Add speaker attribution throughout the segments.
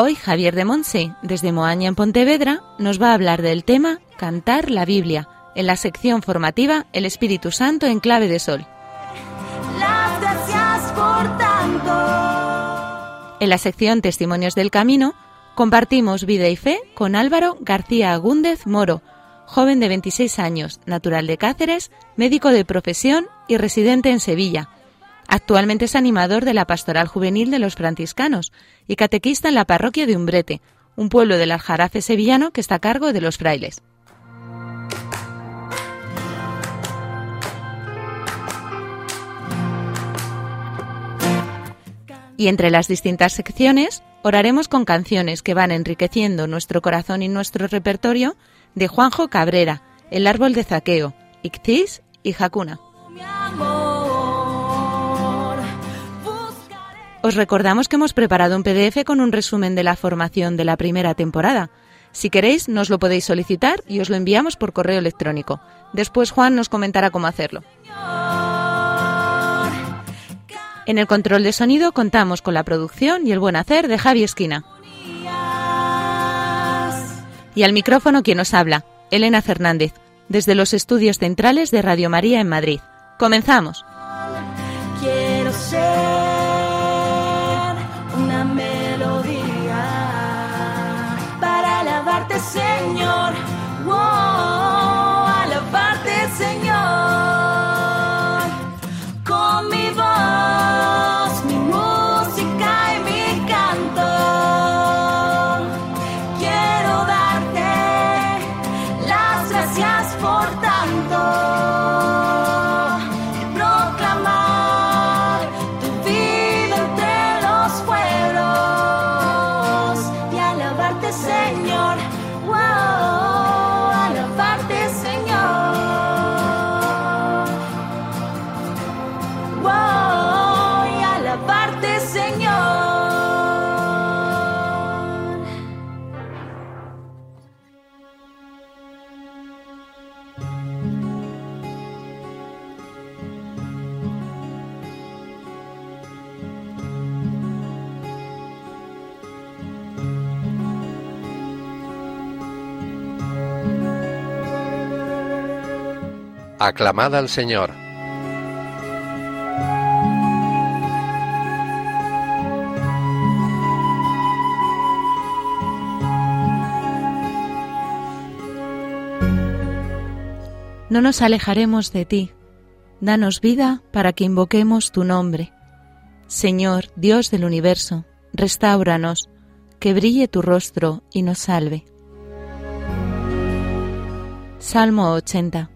Speaker 1: Hoy Javier de Monse, desde Moaña en Pontevedra, nos va a hablar del tema Cantar la Biblia, en la sección formativa El Espíritu Santo en clave de sol.
Speaker 2: Las gracias por tanto.
Speaker 1: En la sección Testimonios del Camino, compartimos vida y fe con Álvaro García Agúndez Moro, joven de 26 años, natural de Cáceres, médico de profesión y residente en Sevilla. Actualmente es animador de la Pastoral Juvenil de los Franciscanos y catequista en la parroquia de Umbrete, un pueblo del Aljarafe sevillano que está a cargo de los frailes. Y entre las distintas secciones, oraremos con canciones que van enriqueciendo nuestro corazón y nuestro repertorio de Juanjo Cabrera, El Árbol de Zaqueo, Ictis y Jacuna. Os recordamos que hemos preparado un PDF con un resumen de la formación de la primera temporada. Si queréis, nos lo podéis solicitar y os lo enviamos por correo electrónico. Después Juan nos comentará cómo hacerlo. En el control de sonido contamos con la producción y el buen hacer de Javi Esquina. Y al micrófono quien nos habla, Elena Fernández, desde los estudios centrales de Radio María en Madrid. Comenzamos.
Speaker 3: Aclamad al Señor.
Speaker 1: No nos alejaremos de ti. Danos vida para que invoquemos tu nombre. Señor, Dios del universo, restáuranos, que brille tu rostro y nos salve. Salmo 80.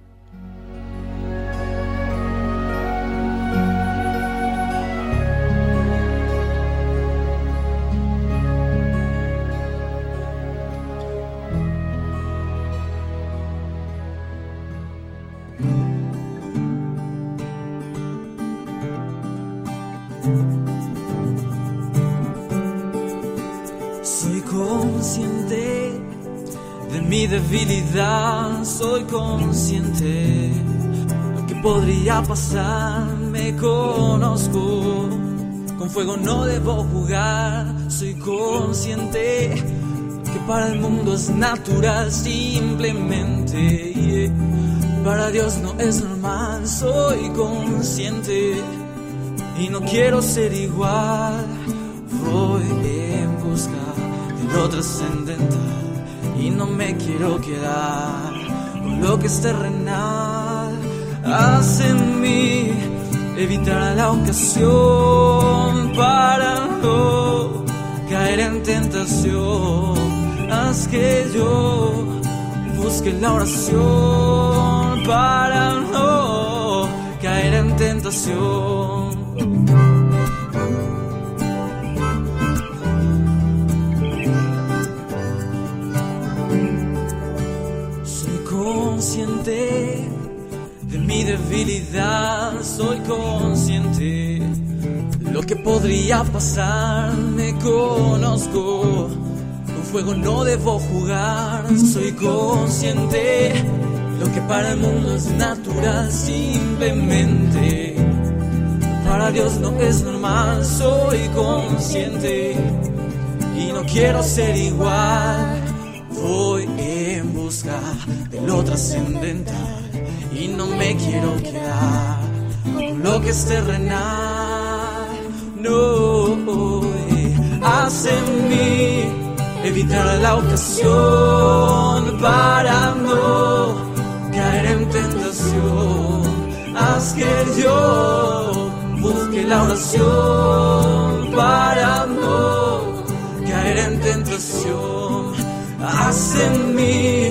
Speaker 4: Soy consciente lo que podría pasar, me conozco. Con fuego no debo jugar, soy consciente que para el mundo es natural simplemente. Para Dios no es normal, soy consciente y no quiero ser igual. voy en busca de lo trascendental y no me quiero quedar con lo que es terrenal. Haz en mí evitar la ocasión para no caer en tentación. Haz que yo busque la oración para no caer en tentación. Mi debilidad, soy consciente lo que podría pasar, me conozco. Con fuego no debo jugar, soy consciente lo que para el mundo es natural, simplemente. Para Dios no es normal, soy consciente y no quiero ser igual. Voy en busca de lo trascendental y no me quiero quedar con lo que es terrenal. No, eh, haz en mí evitar la ocasión para no caer en tentación. Haz que yo busque la oración para no caer en tentación. Haz en mí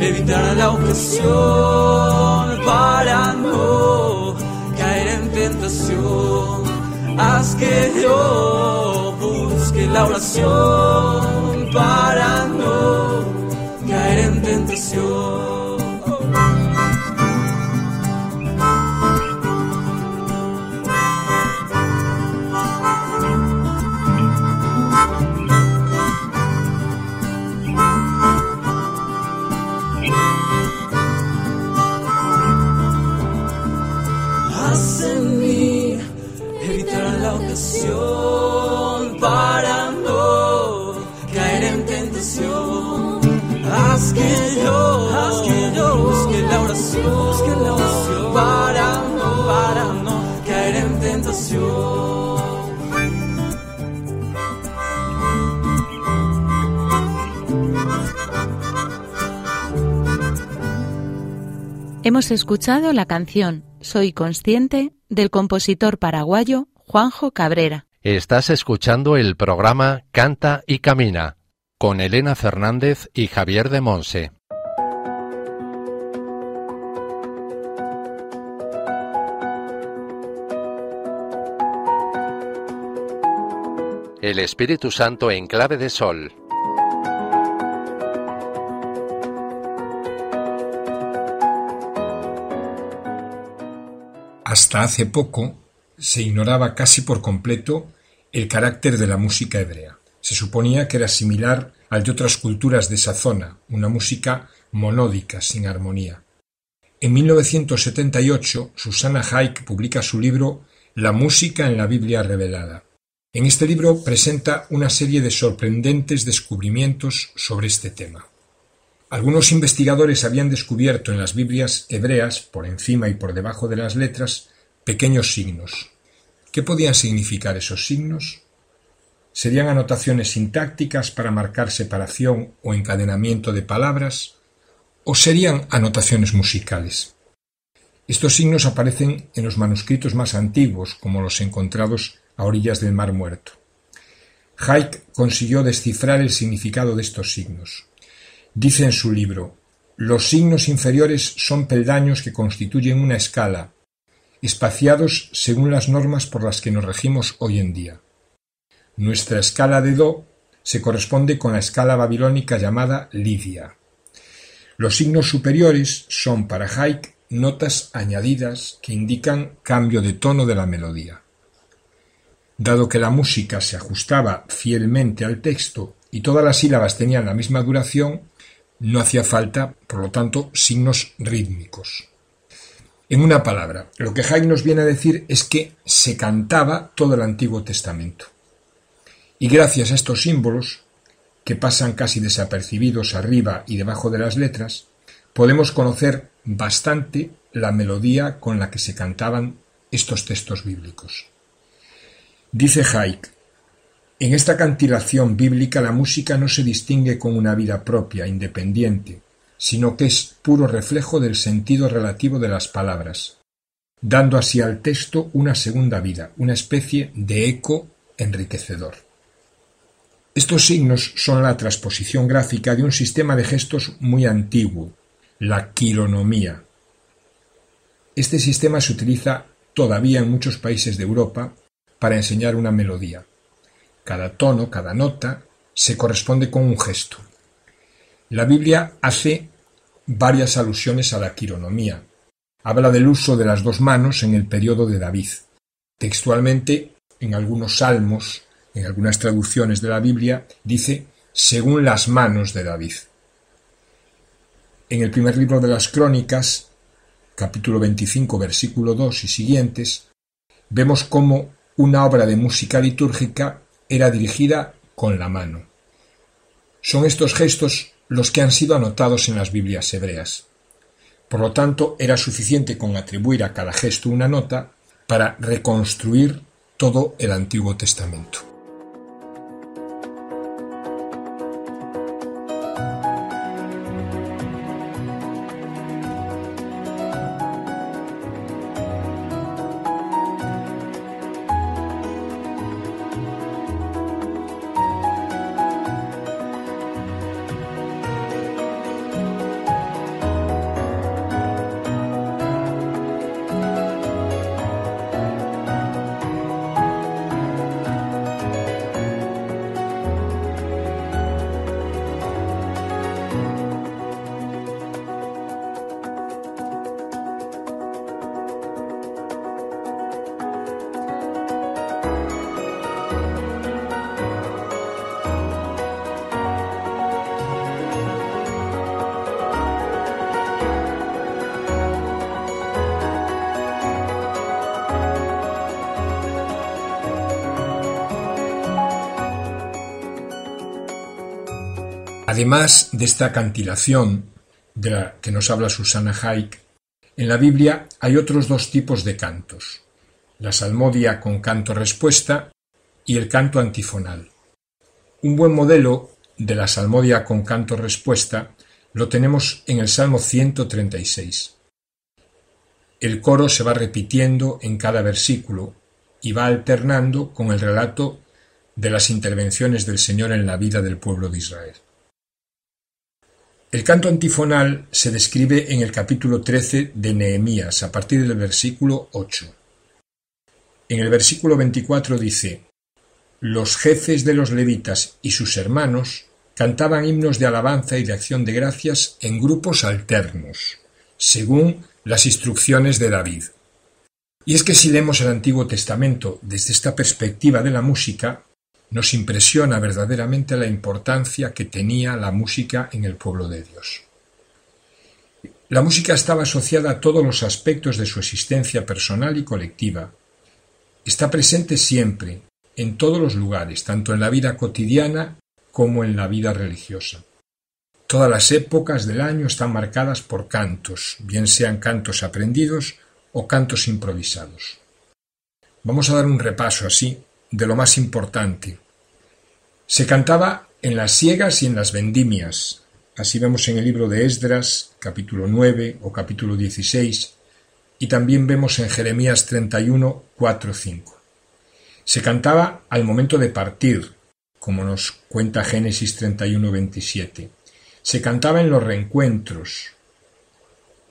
Speaker 4: evitar la ocasión para no caer en tentación. Haz que yo busque la oración para no caer en tentación.
Speaker 1: Hemos escuchado la canción Soy consciente del compositor paraguayo Juanjo Cabrera.
Speaker 3: Estás escuchando el programa Canta y Camina con Elena Fernández y Javier de Monse. El Espíritu Santo en clave de sol.
Speaker 5: Hasta hace poco se ignoraba casi por completo el carácter de la música hebrea. Se suponía que era similar al de otras culturas de esa zona, una música monódica, sin armonía. En 1978, Susana Haik publica su libro La música en la Biblia revelada. En este libro presenta una serie de sorprendentes descubrimientos sobre este tema. Algunos investigadores habían descubierto en las Biblias hebreas, por encima y por debajo de las letras, pequeños signos. ¿Qué podían significar esos signos? ¿Serían anotaciones sintácticas para marcar separación o encadenamiento de palabras? ¿O serían anotaciones musicales? Estos signos aparecen en los manuscritos más antiguos, como los encontrados a orillas del Mar Muerto. Haik consiguió descifrar el significado de estos signos. Dice en su libro, los signos inferiores son peldaños que constituyen una escala, espaciados según las normas por las que nos regimos hoy en día. Nuestra escala de Do se corresponde con la escala babilónica llamada Lidia. Los signos superiores son para Haik notas añadidas que indican cambio de tono de la melodía. Dado que la música se ajustaba fielmente al texto y todas las sílabas tenían la misma duración, no hacía falta, por lo tanto, signos rítmicos. En una palabra, lo que Haydn nos viene a decir es que se cantaba todo el Antiguo Testamento. Y gracias a estos símbolos, que pasan casi desapercibidos arriba y debajo de las letras, podemos conocer bastante la melodía con la que se cantaban estos textos bíblicos. Dice Haik, En esta cantilación bíblica la música no se distingue con una vida propia, independiente, sino que es puro reflejo del sentido relativo de las palabras, dando así al texto una segunda vida, una especie de eco enriquecedor. Estos signos son la transposición gráfica de un sistema de gestos muy antiguo, la quironomía. Este sistema se utiliza todavía en muchos países de Europa para enseñar una melodía. Cada tono, cada nota, se corresponde con un gesto. La Biblia hace varias alusiones a la quironomía. Habla del uso de las dos manos en el periodo de David. Textualmente, en algunos salmos, en algunas traducciones de la Biblia, dice según las manos de David. En el primer libro de las Crónicas, capítulo 25, versículo 2 y siguientes, vemos cómo una obra de música litúrgica era dirigida con la mano. Son estos gestos los que han sido anotados en las Biblias hebreas. Por lo tanto, era suficiente con atribuir a cada gesto una nota para reconstruir todo el Antiguo Testamento. De esta cantilación de la que nos habla Susana Haik, en la Biblia hay otros dos tipos de cantos, la salmodia con canto respuesta y el canto antifonal. Un buen modelo de la salmodia con canto respuesta lo tenemos en el Salmo 136. El coro se va repitiendo en cada versículo y va alternando con el relato de las intervenciones del Señor en la vida del pueblo de Israel. El canto antifonal se describe en el capítulo 13 de Nehemías, a partir del versículo 8. En el versículo 24 dice: Los jefes de los levitas y sus hermanos cantaban himnos de alabanza y de acción de gracias en grupos alternos, según las instrucciones de David. Y es que si leemos el Antiguo Testamento desde esta perspectiva de la música, nos impresiona verdaderamente la importancia que tenía la música en el pueblo de Dios. La música estaba asociada a todos los aspectos de su existencia personal y colectiva. Está presente siempre, en todos los lugares, tanto en la vida cotidiana como en la vida religiosa. Todas las épocas del año están marcadas por cantos, bien sean cantos aprendidos o cantos improvisados. Vamos a dar un repaso así de lo más importante se cantaba en las siegas y en las vendimias. Así vemos en el libro de Esdras, capítulo 9 o capítulo 16, y también vemos en Jeremías 31, 4, 5. Se cantaba al momento de partir, como nos cuenta Génesis 31, 27. Se cantaba en los reencuentros.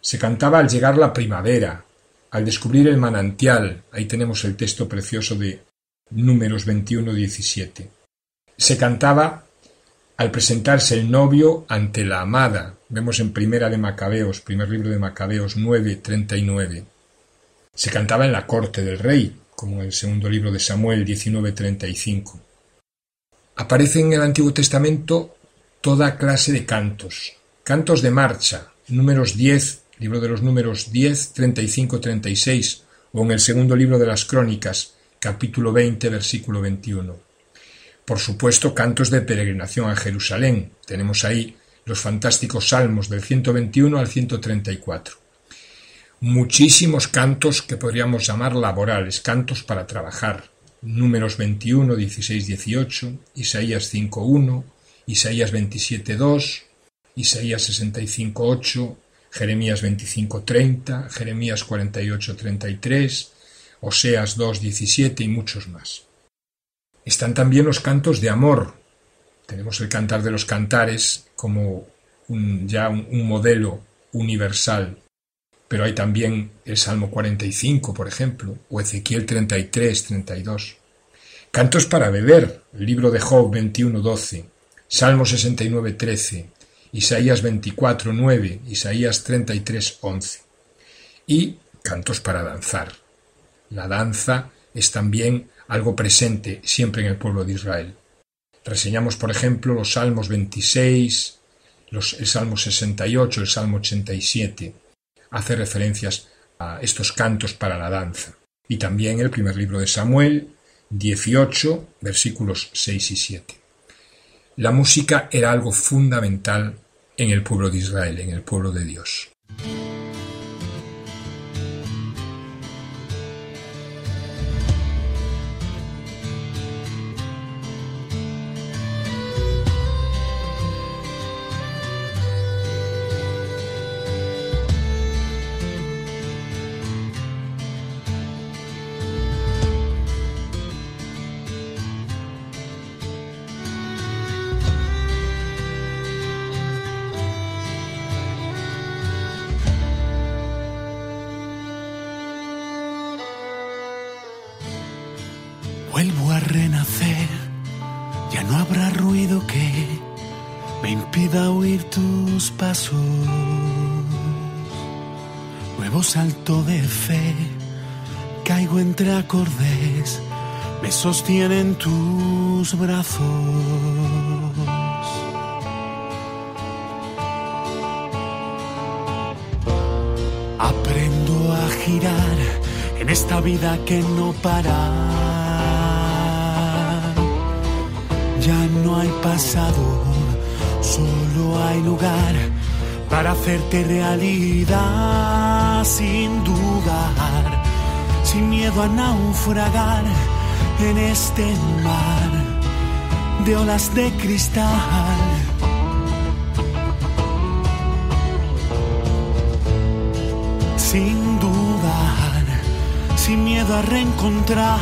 Speaker 5: Se cantaba al llegar la primavera, al descubrir el manantial. Ahí tenemos el texto precioso de Números 21, 17 se cantaba al presentarse el novio ante la amada. Vemos en Primera de Macabeos, primer libro de Macabeos 9, 39. Se cantaba en la corte del rey, como en el segundo libro de Samuel 19, 35. Aparece en el Antiguo Testamento toda clase de cantos. Cantos de marcha, números 10, libro de los números 10, 35, 36, o en el segundo libro de las Crónicas, capítulo 20, versículo 21. Por supuesto, cantos de peregrinación a Jerusalén. Tenemos ahí los fantásticos salmos del 121 al 134. Muchísimos cantos que podríamos llamar laborales, cantos para trabajar, Números 21, 16, 18, Isaías 5, 1, Isaías 27, 2, Isaías 65, 8, Jeremías 25, 30, Jeremías 48, 33, Oseas 2, 17 y muchos más. Están también los cantos de amor. Tenemos el cantar de los cantares como un, ya un, un modelo universal pero hay también el Salmo 45, por ejemplo, o Ezequiel 33, 32. Cantos para beber, el libro de Job 21, 12, Salmo 69, 13, Isaías 24, 9, Isaías 33, 11. Y cantos para danzar. La danza es también algo presente siempre en el pueblo de Israel. Reseñamos, por ejemplo, los Salmos 26, los, el Salmo 68, el Salmo 87 hace referencias a estos cantos para la danza. Y también el primer libro de Samuel, 18, versículos 6 y 7. La música era algo fundamental en el pueblo de Israel, en el pueblo de Dios.
Speaker 6: Sostienen tus brazos. Aprendo a girar en esta vida que no para. Ya no hay pasado, solo hay lugar para hacerte realidad sin dudar, sin miedo a naufragar en este mar de olas de cristal. sin dudar, sin miedo a reencontrar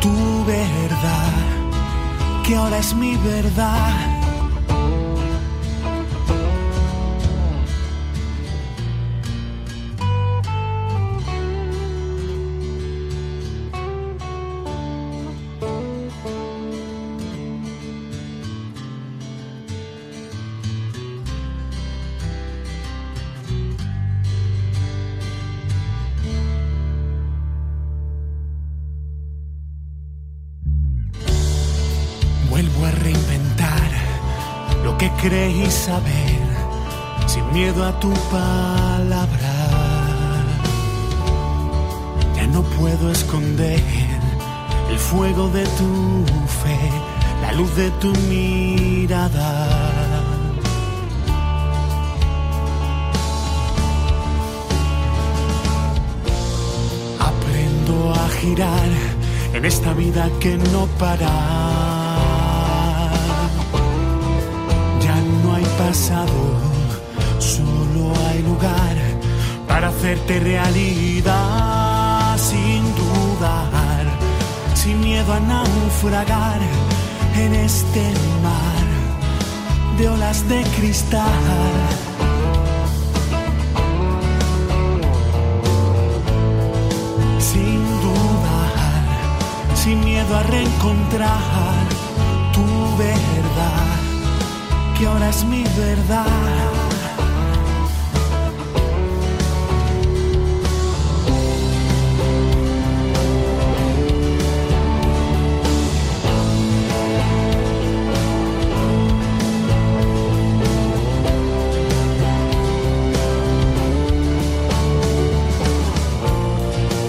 Speaker 6: tu verdad, que ahora es mi verdad. Sin miedo a tu palabra. Ya no puedo esconder el fuego de tu fe, la luz de tu mirada. Aprendo a girar en esta vida que no para. Solo hay lugar para hacerte realidad sin dudar, sin miedo a naufragar en este mar de olas de cristal. sin dudar, sin miedo a reencontrar tu verdad, que ahora es mi verdad.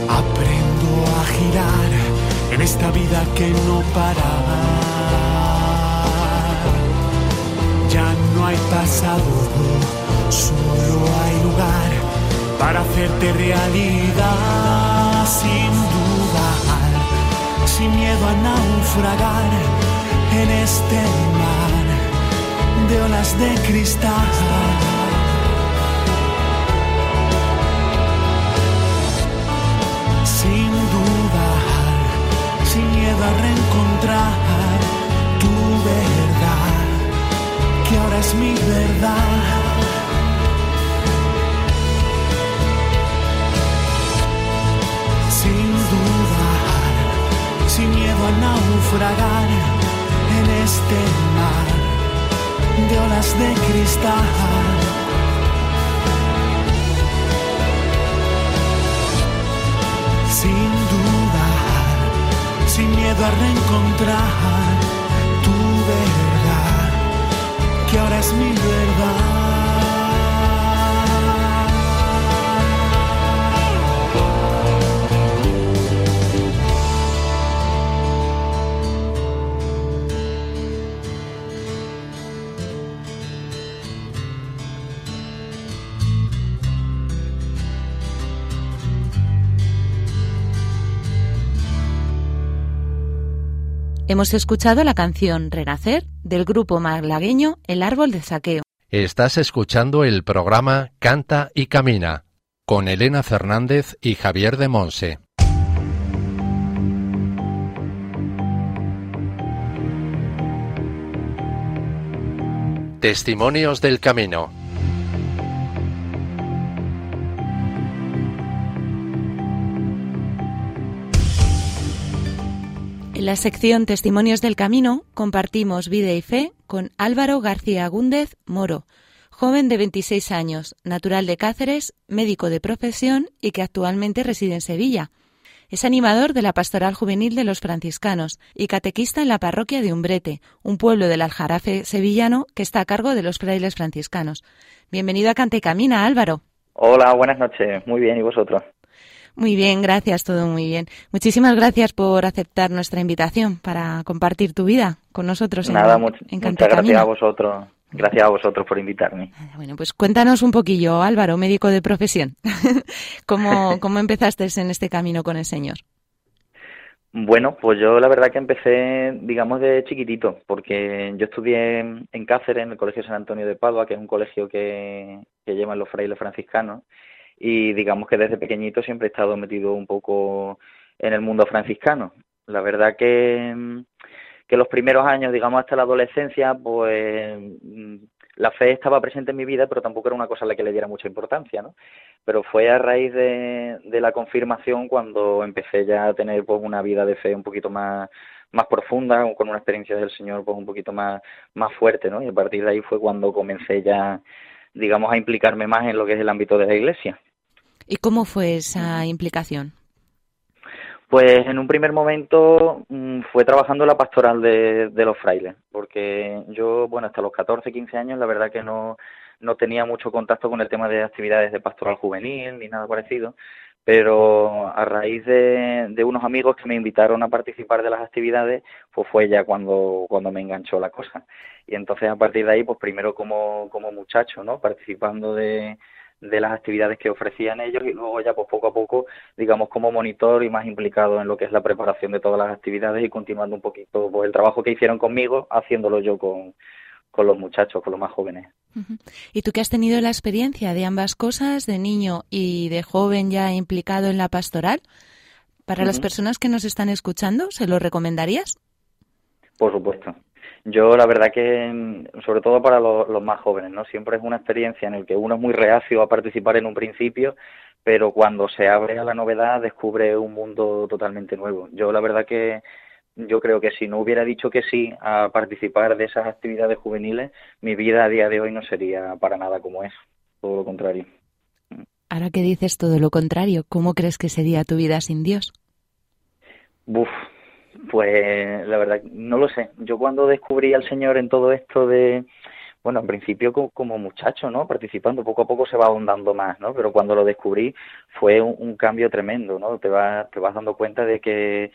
Speaker 6: Aprendo a girar en esta vida que no para. No hay pasado, solo hay lugar para hacerte realidad sin dudar,
Speaker 7: sin miedo a naufragar en este mar de olas de cristal. Sin dudar, sin miedo a reencontrar mi verdad. sin dudar, sin miedo a naufragar en este mar de olas de cristal. Sin dudar, sin miedo a reencontrar es mi verdad.
Speaker 1: Hemos escuchado la canción Renacer del grupo malagueño El Árbol de Saqueo.
Speaker 3: Estás escuchando el programa Canta y Camina con Elena Fernández y Javier de Monse. Testimonios del Camino.
Speaker 1: En la sección Testimonios del Camino compartimos vida y fe con Álvaro García Gúndez Moro, joven de 26 años, natural de Cáceres, médico de profesión y que actualmente reside en Sevilla. Es animador de la Pastoral Juvenil de los Franciscanos y catequista en la parroquia de Umbrete, un pueblo del Aljarafe sevillano que está a cargo de los frailes franciscanos. Bienvenido a Cante y Camina, Álvaro.
Speaker 8: Hola, buenas noches. Muy bien, ¿y vosotros?
Speaker 1: Muy bien, gracias, todo muy bien. Muchísimas gracias por aceptar nuestra invitación para compartir tu vida con nosotros en,
Speaker 8: Nada, much-
Speaker 1: en
Speaker 8: muchas gracias a vosotros. Gracias a vosotros por invitarme.
Speaker 1: Bueno, pues cuéntanos un poquillo, Álvaro, médico de profesión. ¿Cómo, ¿Cómo empezaste en este camino con el Señor?
Speaker 8: Bueno, pues yo la verdad que empecé, digamos, de chiquitito, porque yo estudié en en Cáceres, en el Colegio San Antonio de Padua, que es un colegio que, que llevan los frailes franciscanos, y digamos que desde pequeñito siempre he estado metido un poco en el mundo franciscano. La verdad que, mm, que los primeros años, digamos, hasta la adolescencia, pues mm, la fe estaba presente en mi vida, pero tampoco era una cosa a la que le diera mucha importancia, ¿no? Pero fue a raíz de, de la confirmación cuando empecé ya a tener pues una vida de fe un poquito más más profunda, con una experiencia del Señor pues un poquito más más fuerte, ¿no? Y a partir de ahí fue cuando comencé ya digamos a implicarme más en lo que es el ámbito de la iglesia.
Speaker 1: ¿Y cómo fue esa implicación?
Speaker 8: Pues en un primer momento mm, fue trabajando la pastoral de, de los frailes, porque yo, bueno, hasta los 14, 15 años, la verdad que no, no tenía mucho contacto con el tema de actividades de pastoral juvenil ni nada parecido, pero a raíz de, unos amigos que me invitaron a participar de las actividades, pues fue ya cuando, cuando me enganchó la cosa. Y entonces a partir de ahí, pues primero como, como muchacho, ¿no? Participando de, de las actividades que ofrecían ellos y luego ya pues poco a poco, digamos, como monitor y más implicado en lo que es la preparación de todas las actividades y continuando un poquito pues, el trabajo que hicieron conmigo, haciéndolo yo con, con los muchachos, con los más jóvenes.
Speaker 1: ¿Y tú que has tenido la experiencia de ambas cosas, de niño y de joven ya implicado en la pastoral, para las personas que nos están escuchando, ¿se lo recomendarías?
Speaker 8: Por supuesto. Yo la verdad que, sobre todo para los, los más jóvenes, ¿no? Siempre es una experiencia en la que uno es muy reacio a participar en un principio, pero cuando se abre a la novedad descubre un mundo totalmente nuevo. Yo la verdad que yo creo que si no hubiera dicho que sí a participar de esas actividades juveniles, mi vida a día de hoy no sería para nada como es, todo lo contrario.
Speaker 1: Ahora que dices todo lo contrario, ¿cómo crees que sería tu vida sin Dios?
Speaker 8: Buf, pues la verdad, no lo sé. Yo cuando descubrí al Señor en todo esto de, bueno, en principio co- como, muchacho, ¿no? Participando, poco a poco se va ahondando más, ¿no? Pero cuando lo descubrí fue un, un cambio tremendo, ¿no? Te vas, te vas dando cuenta de que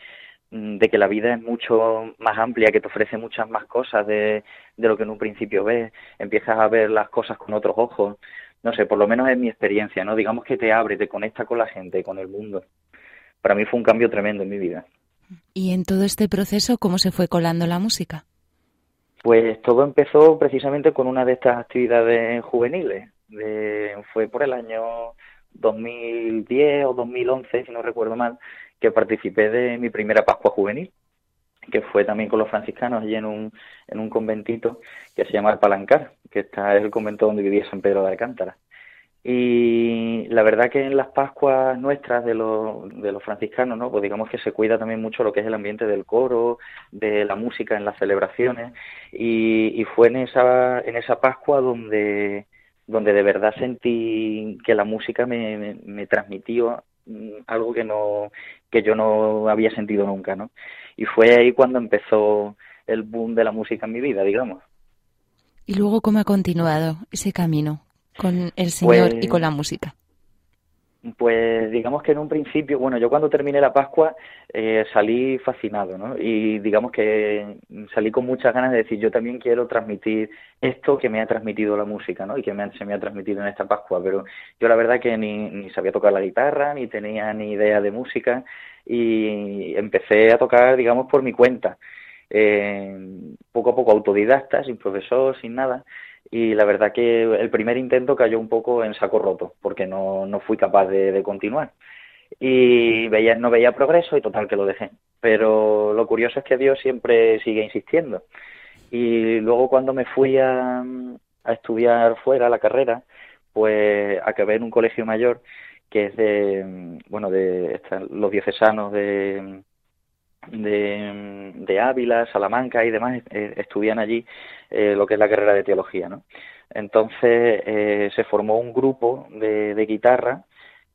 Speaker 8: de que la vida es mucho más amplia, que te ofrece muchas más cosas de, de lo que en un principio ves, empiezas a ver las cosas con otros ojos, no sé, por lo menos es mi experiencia, ¿no? Digamos que te abre, te conecta con la gente, con el mundo. Para mí fue un cambio tremendo en mi vida.
Speaker 1: Y en todo este proceso, ¿cómo se fue colando la música?
Speaker 8: Pues todo empezó precisamente con una de estas actividades juveniles. De, fue por el año 2010 o 2011, si no recuerdo mal, que participé de mi primera Pascua Juvenil, que fue también con los franciscanos allí en un, en un conventito que se llama El Palancar, que está es el convento donde vivía San Pedro de Alcántara. Y la verdad que en las Pascuas nuestras de los, de los franciscanos, ¿no? Pues digamos que se cuida también mucho lo que es el ambiente del coro, de la música en las celebraciones. Y, fue en esa, en esa Pascua donde, donde de verdad sentí que la música me, me, me transmitió algo que no, que yo no había sentido nunca, ¿no? Y fue ahí cuando empezó el boom de la música en mi vida, digamos.
Speaker 1: ¿Y luego cómo ha continuado ese camino con el Señor
Speaker 8: Pues-
Speaker 1: y con la música?
Speaker 8: Pues digamos que en un principio, bueno, yo cuando terminé la Pascua eh, salí fascinado, ¿no? Y digamos que salí con muchas ganas de decir, yo también quiero transmitir esto que me ha transmitido la música, ¿no? Y que me ha- se me ha transmitido en esta Pascua, pero yo la verdad que ni, sabía tocar la guitarra, ni tenía ni idea de música y empecé a tocar, digamos, por mi cuenta, eh, poco a poco autodidacta, sin profesor, sin nada y la verdad que el primer intento cayó un poco en saco roto porque no, no fui capaz de, de continuar y veía, no veía progreso y total que lo dejé. Pero lo curioso es que Dios siempre sigue insistiendo. Y luego cuando me fui a, a estudiar fuera la carrera, pues acabé en un colegio mayor que es de, bueno, de esta- los diocesanos de, de, Ávila, Salamanca y demás eh, estudian allí eh, lo que es la carrera de teología, ¿no? Entonces eh, se formó un grupo de, de guitarra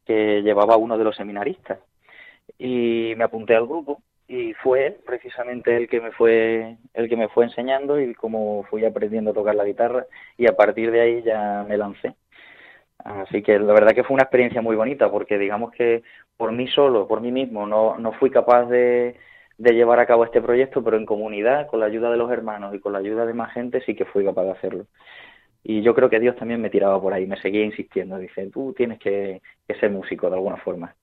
Speaker 8: que llevaba uno de los seminaristas y me apunté al grupo y fue él precisamente el que me fue el que me fue enseñando y como fui aprendiendo a tocar la guitarra y a partir de ahí ya me lancé. Así que la verdad que fue una experiencia muy bonita porque digamos que por mí solo, por mí mismo, no, no fui capaz de, de llevar a cabo este proyecto, pero en comunidad, con la ayuda de los hermanos y con la ayuda de más gente, sí que fui capaz de hacerlo. Y yo creo que Dios también me tiraba por ahí, me seguía insistiendo, dice, tú tienes que, que ser músico de alguna forma.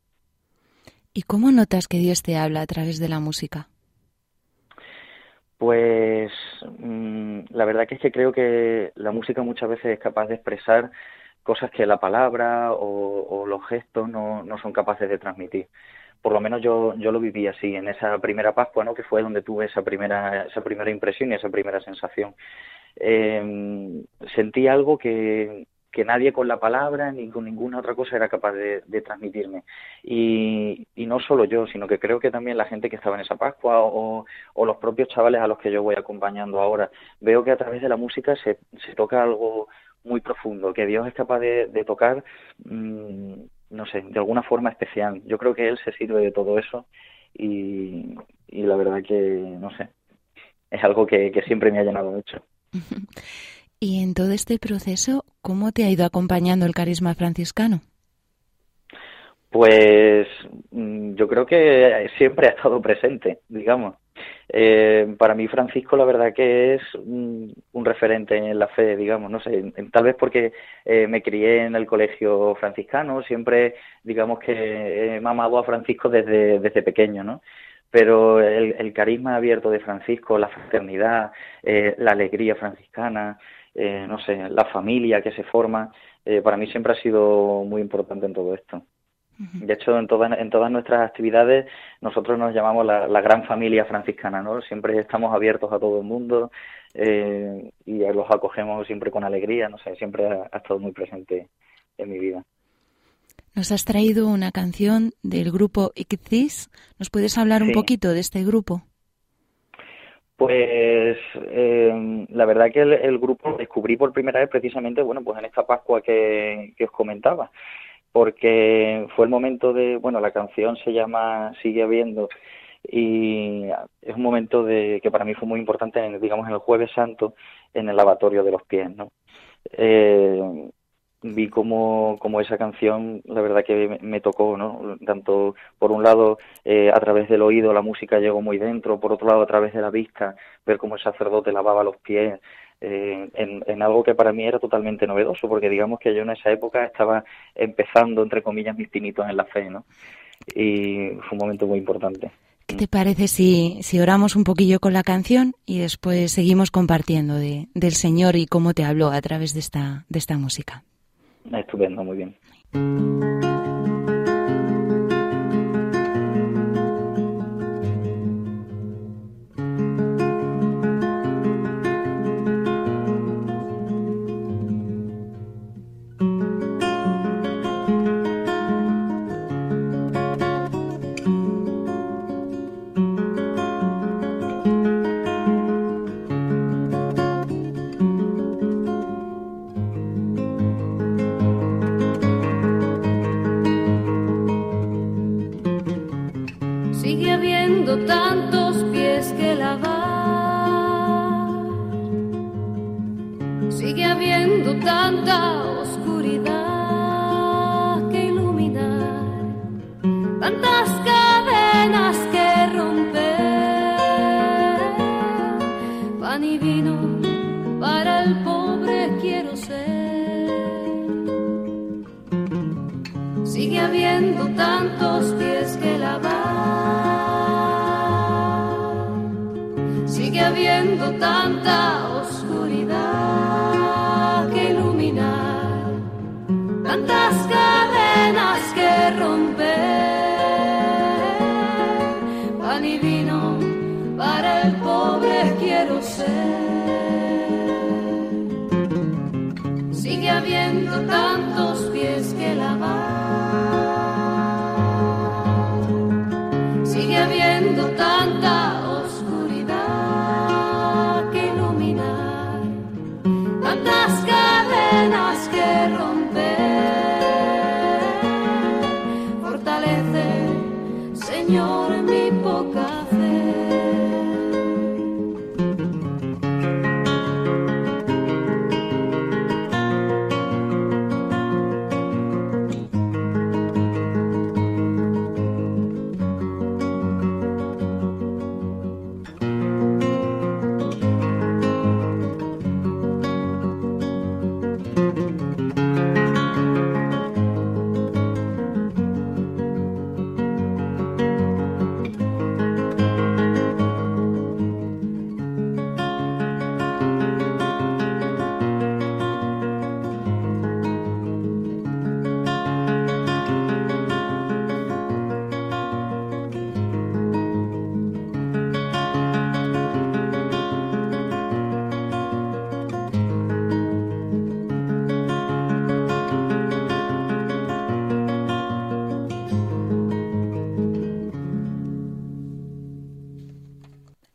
Speaker 1: ¿Y cómo notas que Dios te habla a través de la música?
Speaker 8: Pues mm, la verdad que es que creo que la música muchas veces es capaz de expresar cosas que la palabra o, o los gestos no, no son capaces de transmitir. Por lo menos yo, yo lo viví así en esa primera Pascua, ¿no? que fue donde tuve esa primera, esa primera impresión y esa primera sensación. Eh, sentí algo que, que nadie con la palabra ni con ninguna otra cosa era capaz de, transmitirme. Y, y no solo yo, sino que creo que también la gente que estaba en esa Pascua o, o los propios chavales a los que yo voy acompañando ahora, veo que a través de la música se, se toca algo muy profundo, que Dios es capaz de, tocar, mmm, no sé, de alguna forma especial. Yo creo que Él se sirve de todo eso y, y la verdad que, no sé, es algo que, que siempre me ha llenado mucho.
Speaker 1: Y en todo este proceso, ¿cómo te ha ido acompañando el carisma franciscano?
Speaker 8: Pues mm, yo creo que siempre ha estado presente, digamos. Eh, para mí Francisco la verdad que es un, referente en la fe, digamos, no sé, tal vez porque eh, me crié en el colegio franciscano, siempre digamos que he mamado a Francisco desde, desde pequeño, ¿no? Pero el, el carisma abierto de Francisco, la fraternidad, eh, la alegría franciscana, eh, no sé, la familia que se forma, eh, para mí siempre ha sido muy importante en todo esto. De hecho, en, todas en todas nuestras actividades nosotros nos llamamos la, la gran familia franciscana, ¿no? Siempre estamos abiertos a todo el mundo eh, y los acogemos siempre con alegría, no sé, siempre ha, ha estado muy presente en mi vida.
Speaker 1: Nos has traído una canción del grupo Ictis. ¿Nos puedes hablar un poquito de este grupo?
Speaker 8: Pues eh, la verdad que el, el grupo lo descubrí por primera vez precisamente, bueno, pues en esta Pascua que, que os comentaba, porque fue el momento de, bueno, la canción se llama Sigue habiendo y es un momento de que para mí fue muy importante, en, digamos, en el Jueves Santo, en el lavatorio de los pies, ¿no? Eh, vi como, como esa canción, la verdad que me, tocó, ¿no? Tanto, por un lado, eh, a través del oído la música llegó muy dentro, por otro lado, a través de la vista, ver cómo el sacerdote lavaba los pies, eh, en, en algo que para mí era totalmente novedoso, porque digamos que yo en esa época estaba empezando, entre comillas, mis pinitos en la fe, ¿no? Y fue un momento muy importante.
Speaker 1: ¿Qué te parece si, si oramos un poquillo con la canción y después seguimos compartiendo de, del Señor y cómo te habló a través de esta, de esta música?
Speaker 8: Estupendo, muy bien.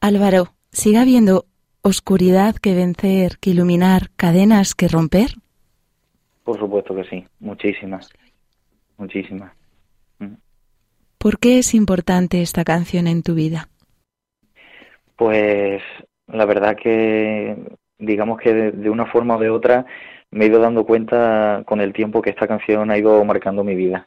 Speaker 1: Álvaro, ¿sigue habiendo oscuridad que vencer, que iluminar, cadenas que romper?
Speaker 8: Por supuesto que sí, muchísimas, muchísimas. Mm.
Speaker 1: ¿Por qué es importante esta canción en tu vida?
Speaker 8: Pues la verdad que digamos que de, de una forma o de otra me he ido dando cuenta con el tiempo que esta canción ha ido marcando mi vida.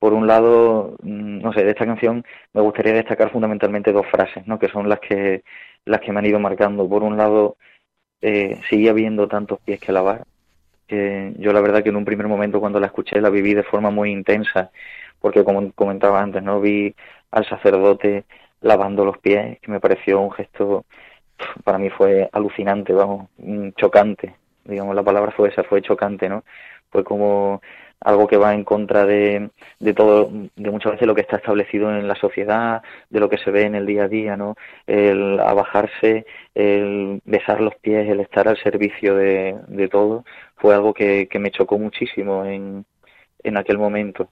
Speaker 8: Por un lado, mm, no sé, de esta canción me gustaría destacar fundamentalmente dos frases, ¿no? Que son las que las que me han ido marcando. Por un lado, eh, sigue habiendo tantos pies que lavar. Yo la verdad que en un primer momento cuando la escuché la viví de forma muy intensa, porque como comentaba antes, no vi al sacerdote lavando los pies, que me pareció un gesto, para mí fue alucinante, vamos, mm, chocante, digamos la palabra fue esa, fue chocante, ¿no? Fue como algo que va en contra de, de todo, de muchas veces lo que está establecido en la sociedad, de lo que se ve en el día a día, ¿no? El abajarse, el besar los pies, el estar al servicio de, de todo, fue algo que, que me chocó muchísimo en, en aquel momento.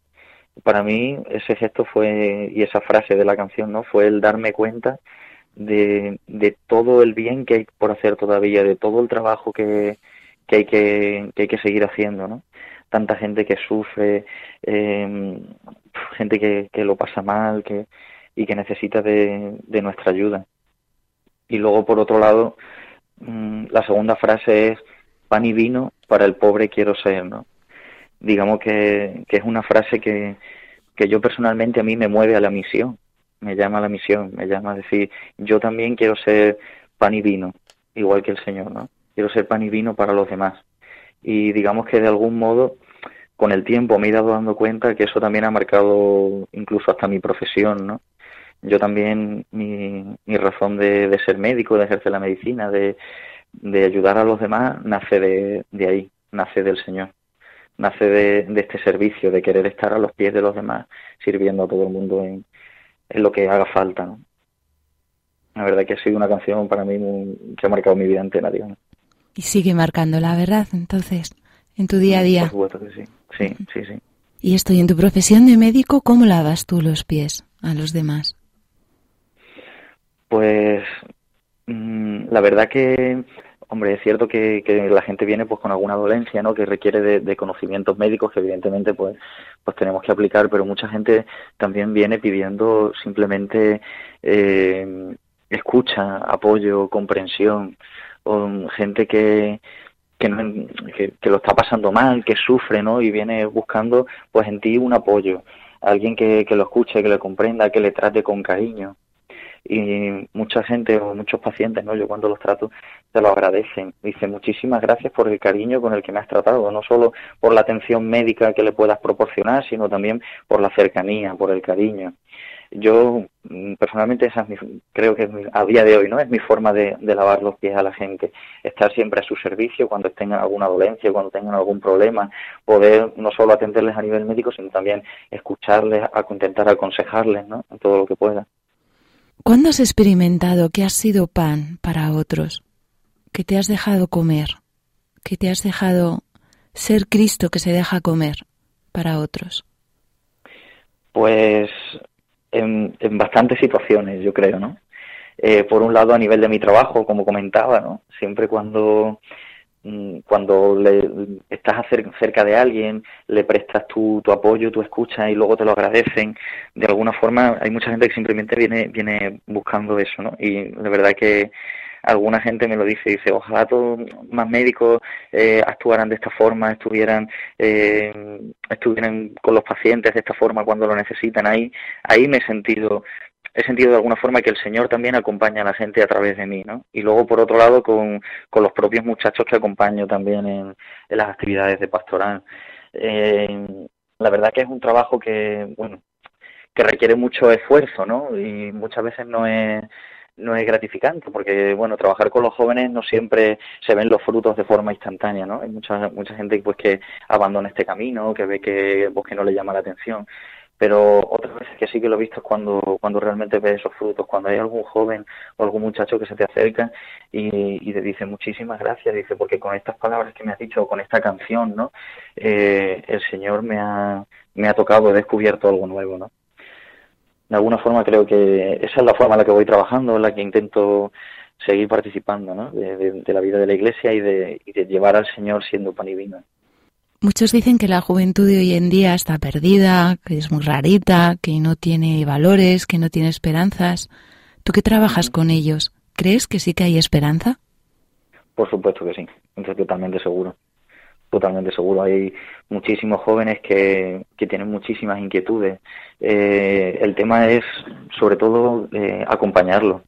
Speaker 8: Para mí ese gesto fue, y esa frase de la canción, ¿no? Fue el darme cuenta de, de todo el bien que hay por hacer todavía, de todo el trabajo que, que hay que, que hay que seguir haciendo, ¿no? Tanta gente que sufre, eh, gente que, que lo pasa mal, que, y que necesita de, de nuestra ayuda. Y luego, por otro lado, mm, la segunda frase es pan y vino para el pobre quiero ser, ¿no? Digamos que, que es una frase que, que yo personalmente a mí me mueve a la misión, me llama a la misión, me llama a decir, yo también quiero ser pan y vino, igual que el Señor, ¿no? Quiero ser pan y vino para los demás. Y digamos que de algún modo, con el tiempo me he ido dando cuenta que eso también ha marcado incluso hasta mi profesión, ¿no? yo también, mi, mi razón de, de ser médico, de ejercer la medicina, de, de ayudar a los demás, nace de, de ahí, nace del Señor, nace de, de este servicio, de querer estar a los pies de los demás, sirviendo a todo el mundo en, lo que haga falta. La verdad que ha sido una canción para mí que ha marcado mi vida entera, digamos.
Speaker 1: Y sigue marcando la verdad, entonces, en tu día a
Speaker 8: Por
Speaker 1: día.
Speaker 8: supuesto que sí, sí, sí, sí.
Speaker 1: Y esto, y en tu profesión de médico, ¿cómo lavas tú los pies a los demás?
Speaker 8: Pues mm, la verdad que, hombre, es cierto que, que la gente viene pues con alguna dolencia, ¿no? Que requiere de, de conocimientos médicos que evidentemente pues, pues tenemos que aplicar, pero mucha gente también viene pidiendo simplemente eh, escucha, apoyo, comprensión, o gente que que, no- que, que lo está pasando mal, que sufre, ¿no? Y viene buscando, pues, en ti un apoyo, alguien que, que lo escuche, que le comprenda, que le trate con cariño y mucha gente o muchos pacientes, ¿no? Yo cuando los trato te lo agradecen. Dicen muchísimas gracias por el cariño con el que me has tratado, no solo por la atención médica que le puedas proporcionar, sino también por la cercanía, por el cariño. Yo mm, personalmente esa es mi- creo que es mi- a día de hoy no es mi forma de, de lavar los pies a la gente, estar siempre a su servicio cuando tengan alguna dolencia, cuando tengan algún problema, poder no solo atenderles a nivel médico, sino también escucharles, a intentar aconsejarles, ¿no? En todo lo que pueda.
Speaker 1: ¿Cuándo has experimentado que has sido pan para otros? Que te has dejado comer, que te has dejado ser Cristo que se deja comer para otros.
Speaker 8: Pues en, en bastantes situaciones, yo creo, ¿no? Eh, por un lado, a nivel de mi trabajo, como comentaba, ¿no? Siempre cuando, mm, cuando le, estás cer- cerca de alguien, le prestas tu, tu apoyo, tu escucha y luego te lo agradecen, de alguna forma hay mucha gente que simplemente viene, viene buscando eso, ¿no? Y de verdad que alguna gente me lo dice, dice, ojalá todos más médicos eh, actuaran de esta forma, estuvieran eh, estuvieran con los pacientes de esta forma cuando lo necesitan. Ahí, ahí me he sentido, he sentido de alguna forma que el Señor también acompaña a la gente a través de mí, ¿no? Y luego por otro lado con, con los propios muchachos que acompaño también en, en las actividades de pastoral. Eh, la verdad que es un trabajo que, bueno, que requiere mucho esfuerzo, ¿no? Y muchas veces no es no es gratificante porque bueno trabajar con los jóvenes no siempre se ven los frutos de forma instantánea no hay mucha mucha gente pues que abandona este camino que ve que pues, que no le llama la atención. Pero otras veces que sí que lo he visto es cuando cuando realmente ves esos frutos cuando hay algún joven o algún muchacho que se te acerca y, y te dice muchísimas gracias dice porque con estas palabras que me has dicho con esta canción no eh, el señor me ha me ha tocado he descubierto algo nuevo no de alguna forma creo que esa es la forma en la que voy trabajando, en la que intento seguir participando ¿no? de, de- de la vida de la iglesia y de, y de llevar al Señor siendo pan y vino.
Speaker 1: Muchos dicen que la juventud de hoy en día está perdida, que es muy rarita, que no tiene valores, que no tiene esperanzas. Tú que trabajas con ellos, ¿crees que sí que hay esperanza?
Speaker 8: Por supuesto que sí, estoy totalmente seguro. Totalmente seguro. Hay muchísimos jóvenes que, que tienen muchísimas inquietudes. Eh, el tema es, sobre todo, eh, acompañarlos.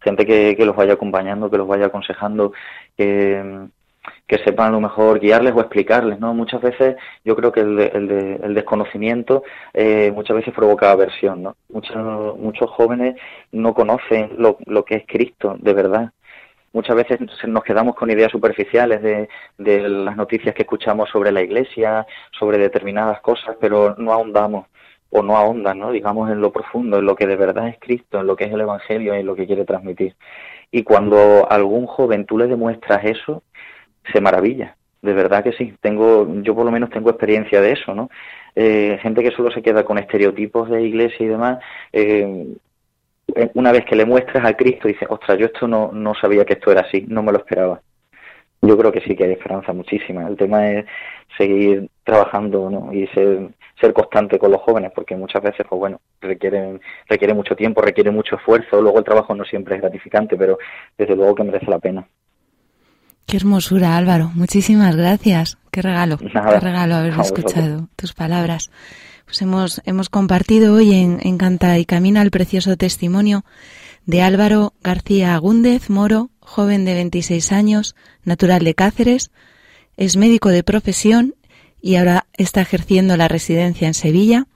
Speaker 8: Gente que, que los vaya acompañando, que los vaya aconsejando, que, que sepan a lo mejor guiarles o explicarles, ¿no? Muchas veces yo creo que el, el, el desconocimiento eh, muchas veces provoca aversión, ¿no? Muchos, muchos jóvenes no conocen lo, lo que es Cristo, de verdad. Muchas veces nos quedamos con ideas superficiales de, de las noticias que escuchamos sobre la Iglesia, sobre determinadas cosas, pero no ahondamos o no ahondan, ¿no? digamos, en lo profundo, en lo que de verdad es Cristo, en lo que es el Evangelio, en lo que quiere transmitir. Y cuando a algún joven tú le demuestras eso, se maravilla. De verdad que sí. Tengo, yo por lo menos tengo experiencia de eso, ¿no? Eh, gente que solo se queda con estereotipos de iglesia y demás, eh, una vez que le muestras a Cristo, dice, ostras, yo esto no, no sabía que esto era así, no me lo esperaba. Yo creo que sí que hay esperanza muchísima. El tema es seguir trabajando ¿no? y ser, ser constante con los jóvenes, porque muchas veces, pues bueno, requieren, requiere mucho tiempo, requiere mucho esfuerzo, luego el trabajo no siempre es gratificante, pero desde luego que merece la pena.
Speaker 1: Qué hermosura, Álvaro. Muchísimas gracias. Qué regalo.
Speaker 8: Nada,
Speaker 1: Qué regalo haber escuchado tus palabras. Pues hemos, hemos compartido hoy en, en Canta y Camina el precioso testimonio de Álvaro García Agúndez Moro, joven de 26 años, natural de Cáceres, es médico de profesión y ahora está ejerciendo la residencia en Sevilla.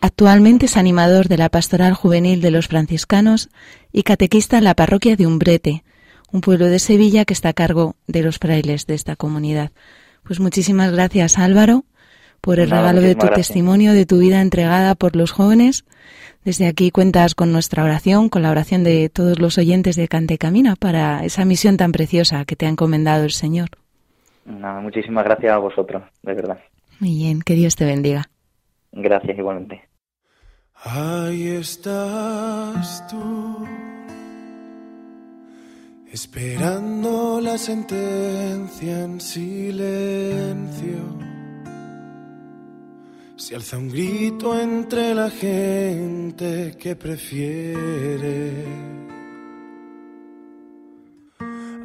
Speaker 1: Actualmente es animador de la Pastoral Juvenil de los Franciscanos y catequista en la parroquia de Umbrete, un pueblo de Sevilla que está a cargo de los frailes de esta comunidad. Pues muchísimas gracias Álvaro por el
Speaker 8: Nada,
Speaker 1: regalo de tu
Speaker 8: gracias.
Speaker 1: testimonio, de tu vida entregada por los jóvenes. Desde aquí cuentas con nuestra oración, con la oración de todos los oyentes de Cante Camina para esa misión tan preciosa que te ha encomendado el Señor.
Speaker 8: Nada, muchísimas gracias a vosotros, de verdad.
Speaker 1: Muy bien, que Dios te bendiga.
Speaker 8: Gracias igualmente.
Speaker 7: Ahí estás tú, esperando la sentencia en silencio. Se alza un grito entre la gente que prefiere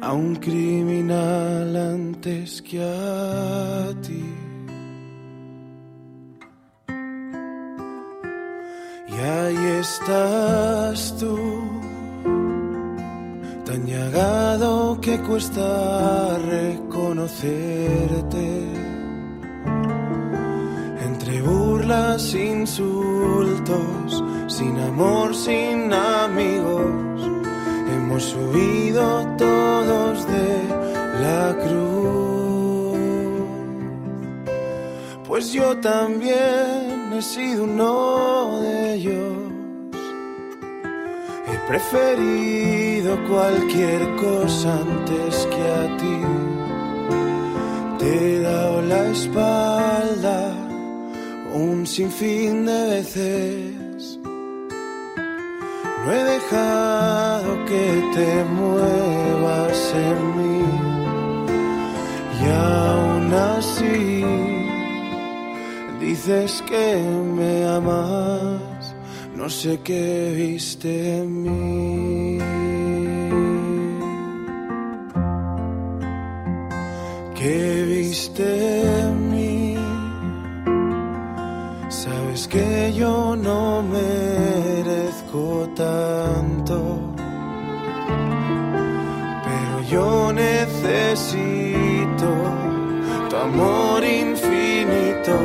Speaker 7: a un criminal antes que a ti. Y ahí estás tú, tan llagado que cuesta reconocerte. Burlas, insultos, sin amor, sin amigos, hemos huido todos de la cruz. Pues yo también he sido uno de ellos. He preferido cualquier cosa antes que a ti. Te he dado la espalda un sinfín de veces. No he dejado que te muevas en mí. Y aún así dices que me amas. No sé qué viste en mí. ¿Qué viste? Sabes que yo no merezco tanto, pero yo necesito tu amor infinito.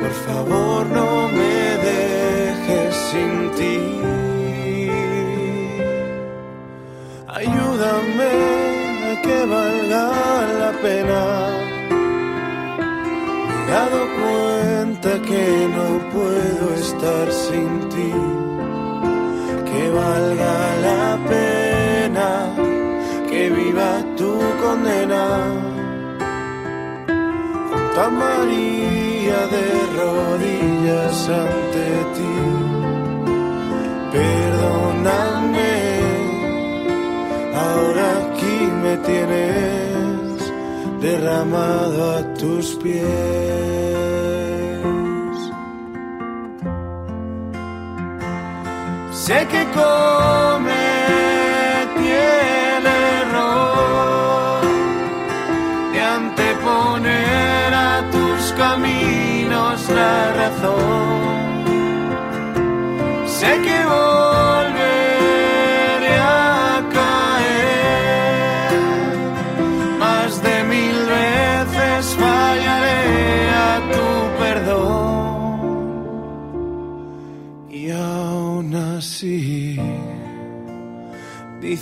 Speaker 7: Por favor, no me dejes sin ti. Ayúdame a que valga la pena. Dado que no puedo estar sin ti. Que valga la pena que viva tu condena. Junto a María de rodillas ante ti. Perdóname, ahora aquí me tienes derramado a tus pies. Sé que cometí el error de anteponer a tus caminos la razón. Sé que volveré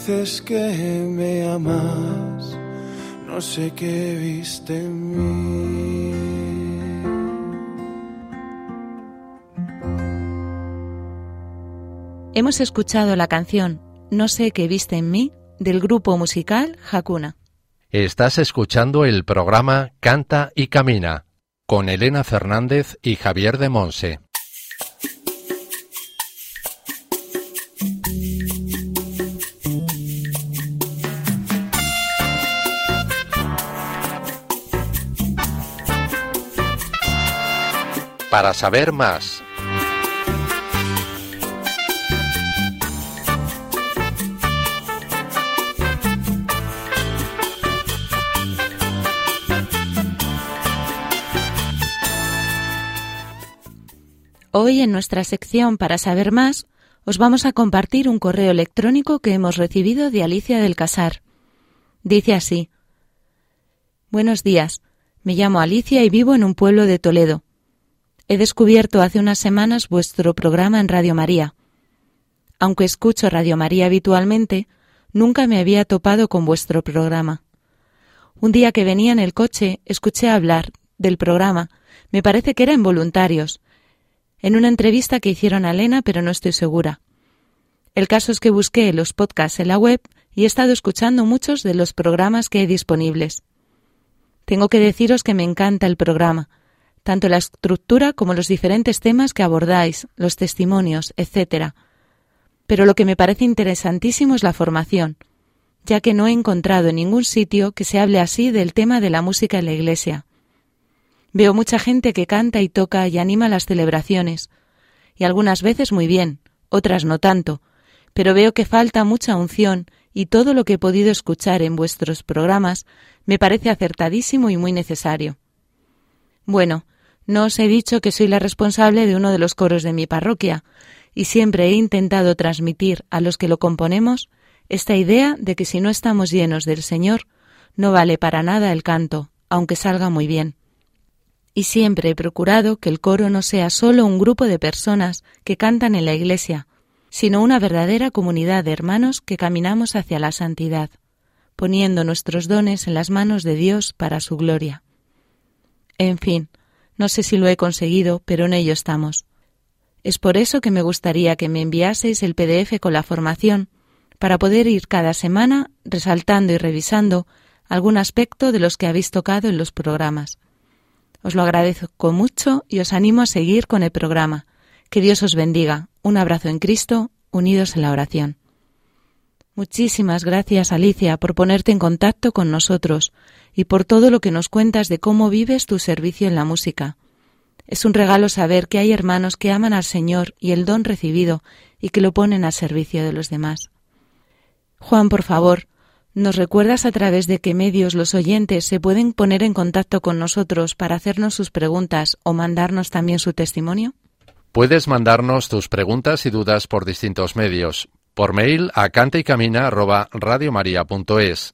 Speaker 7: dices que me amas, no sé qué viste en mí.
Speaker 1: Hemos escuchado la canción No sé qué viste en mí del grupo musical Hakuna.
Speaker 3: Estás escuchando el programa Canta y Camina con Elena Fernández y Javier de Monse. Para saber más
Speaker 1: Hoy en nuestra sección Para saber más os vamos a compartir un correo electrónico que hemos recibido de Alicia del Casar. Dice así. Buenos días. Me llamo Alicia y vivo en un pueblo de Toledo. He descubierto hace unas semanas vuestro programa en Radio María. Aunque escucho Radio María habitualmente, nunca me había topado con vuestro programa. Un día que venía en el coche, escuché hablar del programa, me parece que era en voluntarios, en una entrevista que hicieron a Elena, pero no estoy segura. El caso es que busqué los podcasts en la web y he estado escuchando muchos de los programas que hay disponibles. Tengo que deciros que me encanta el programa, tanto la estructura como los diferentes temas que abordáis, los testimonios, etc. Pero lo que me parece interesantísimo es la formación, ya que no he encontrado en ningún sitio que se hable así del tema de la música en la Iglesia. Veo mucha gente que canta y toca y anima las celebraciones, y algunas veces muy bien, otras no tanto, pero veo que falta mucha unción y todo lo que he podido escuchar en vuestros programas me parece acertadísimo y muy necesario. Bueno, no os he dicho que soy la responsable de uno de los coros de mi parroquia, y siempre he intentado transmitir a los que lo componemos esta idea de que si no estamos llenos del Señor, no vale para nada el canto, aunque salga muy bien. Y siempre he procurado que el coro no sea solo un grupo de personas que cantan en la iglesia, sino una verdadera comunidad de hermanos que caminamos hacia la santidad, poniendo nuestros dones en las manos de Dios para su gloria. En fin, no sé si lo he conseguido, pero en ello estamos. Es por eso que me gustaría que me enviaseis el PDF con la formación, para poder ir cada semana resaltando y revisando algún aspecto de los que habéis tocado en los programas. Os lo agradezco mucho y os animo a seguir con el programa. Que Dios os bendiga. Un abrazo en Cristo, unidos en la oración. Muchísimas gracias, Alicia, por ponerte en contacto con nosotros y por todo lo que nos cuentas de cómo vives tu servicio en la música. Es un regalo saber que hay hermanos que aman al Señor y el don recibido y que lo ponen al servicio de los demás. Juan, por favor, ¿nos recuerdas a través de qué medios los oyentes se pueden poner en contacto con nosotros para hacernos sus preguntas o mandarnos también su testimonio?
Speaker 3: Puedes mandarnos tus preguntas y dudas por distintos medios. Por mail a cantaycamina@radiomaria.es,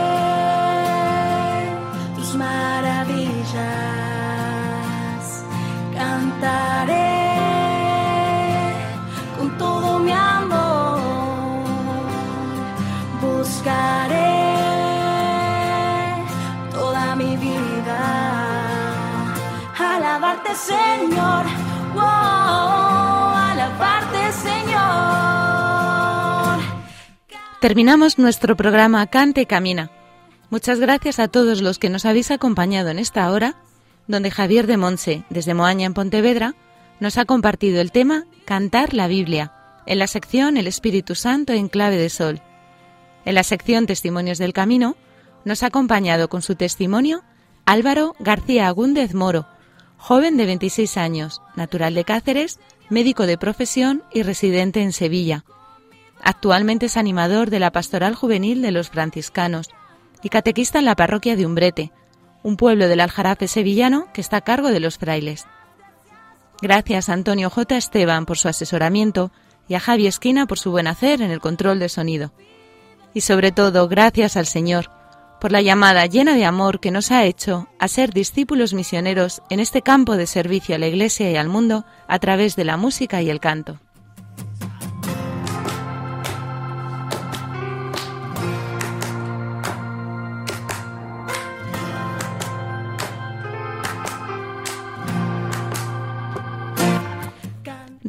Speaker 1: Terminamos nuestro programa Cante Camina. Muchas gracias a todos los que nos habéis acompañado en esta hora, donde Javier de Monse, desde Moaña en Pontevedra, nos ha compartido el tema Cantar la Biblia, en la sección El Espíritu Santo en clave de sol. En la sección Testimonios del Camino, nos ha acompañado con su testimonio Álvaro García Agúndez Moro, joven de 26 años, natural de Cáceres, médico de profesión y residente en Sevilla. Actualmente es animador de la Pastoral Juvenil de los Franciscanos y catequista en la parroquia de Umbrete, un pueblo del Aljarafe sevillano que está a cargo de los frailes. Gracias a Antonio J. Esteban por su asesoramiento y a Javi Esquina por su buen hacer en el control de sonido. Y sobre todo, gracias al Señor por la llamada llena de amor que nos ha hecho a ser discípulos misioneros en este campo de servicio a la Iglesia y al mundo a través de la música y el canto.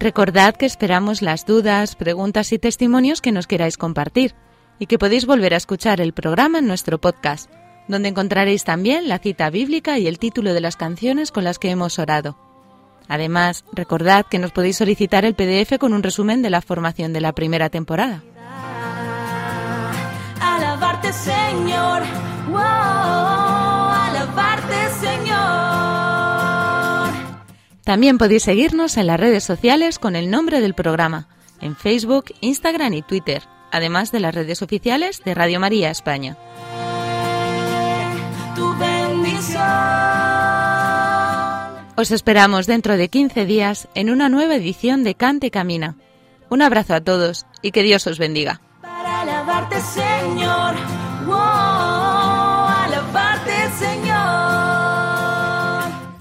Speaker 1: Recordad que esperamos las dudas, preguntas y testimonios que nos queráis compartir y que podéis volver a escuchar el programa en nuestro podcast, donde encontraréis también la cita bíblica y el título de las canciones con las que hemos orado. Además, recordad que nos podéis solicitar el PDF con un resumen de la formación de la primera temporada.
Speaker 2: Alabarte Señor, wow,
Speaker 1: También podéis seguirnos en las redes sociales con el nombre del programa, en Facebook, Instagram y Twitter, además de las redes oficiales de Radio María España. Os esperamos dentro de 15 días en una nueva edición de Cante Camina. Un abrazo a todos y que Dios os bendiga.
Speaker 2: Para alabarte, Señor. Wow,